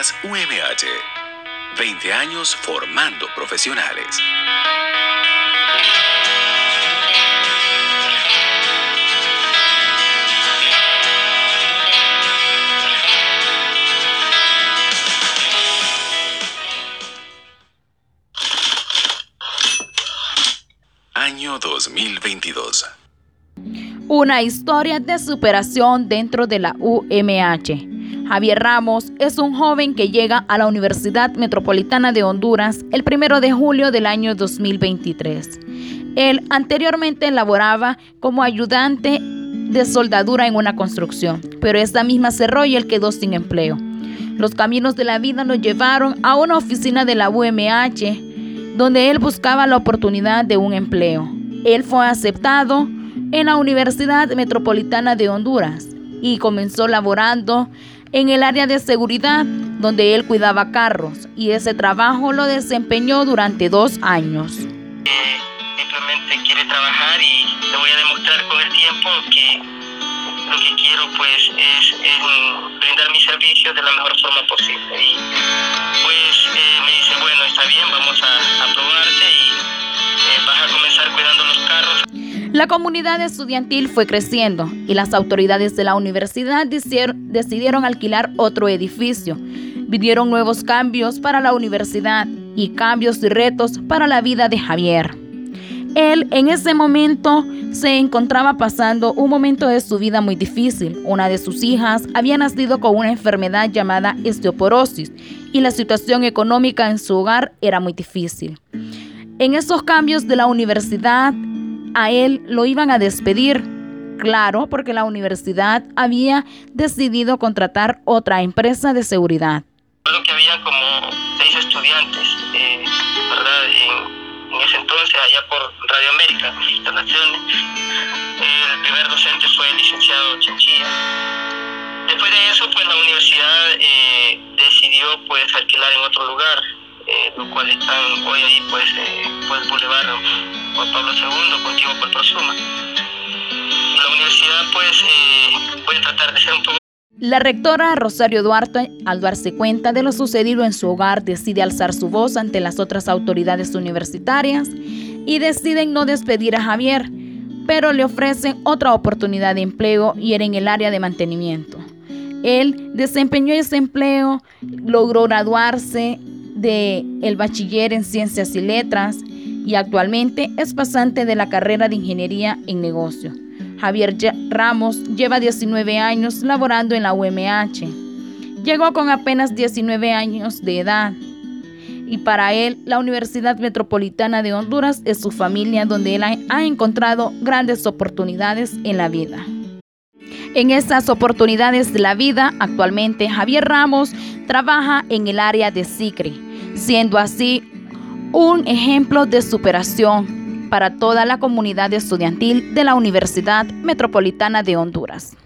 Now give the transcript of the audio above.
Noticias UMH. 20 años formando profesionales. Año 2022. Una historia de superación dentro de la UMH. Javier Ramos es un joven que llega a la Universidad Metropolitana de Honduras el 1 de julio del año 2023. Él anteriormente laboraba como ayudante de soldadura en una construcción, pero esta misma cerró y él quedó sin empleo. Los caminos de la vida lo llevaron a una oficina de la UMH donde él buscaba la oportunidad de un empleo. Él fue aceptado en la Universidad Metropolitana de Honduras y comenzó laborando en el área de seguridad donde él cuidaba carros y ese trabajo lo desempeñó durante dos años. simplemente quiere trabajar y le voy a demostrar con el tiempo que lo que quiero pues es, brindar mi servicio de la mejor forma posible. Y pues eh, me dice, bueno, está bien, vamos a, La comunidad estudiantil fue creciendo y las autoridades de la universidad decidieron alquilar otro edificio. Vivieron nuevos cambios para la universidad y cambios y retos para la vida de Javier. Él en ese momento se encontraba pasando un momento de su vida muy difícil. Una de sus hijas había nacido con una enfermedad llamada osteoporosis y la situación económica en su hogar era muy difícil. En esos cambios de la universidad, a él lo iban a despedir. Claro, porque la universidad había decidido contratar otra empresa de seguridad. Creo que había como seis estudiantes, eh, ¿verdad? En, ese entonces, allá por Radio América, instalaciones. El primer docente fue el licenciado Chinchilla. Después de eso, pues la universidad eh, decidió pues alquilar en otro lugar, La pues eh, la rectora Rosario Duarte, al darse cuenta de lo sucedido en su hogar, decide alzar su voz ante las otras autoridades universitarias y deciden no despedir a Javier, pero le ofrecen otra oportunidad de empleo y era en el área de mantenimiento. Él desempeñó ese empleo, logró graduarse de el bachiller en ciencias y letras y actualmente es pasante de la carrera de ingeniería en negocio. Javier Ramos lleva 19 años laborando en la UMH. Llegó con apenas 19 años de edad y para él la Universidad Metropolitana de Honduras es su familia donde él ha encontrado grandes oportunidades en la vida. En esas oportunidades de la vida, actualmente Javier Ramos trabaja en el área de SICRE, siendo así un ejemplo de superación para toda la comunidad estudiantil de la Universidad Metropolitana de Honduras.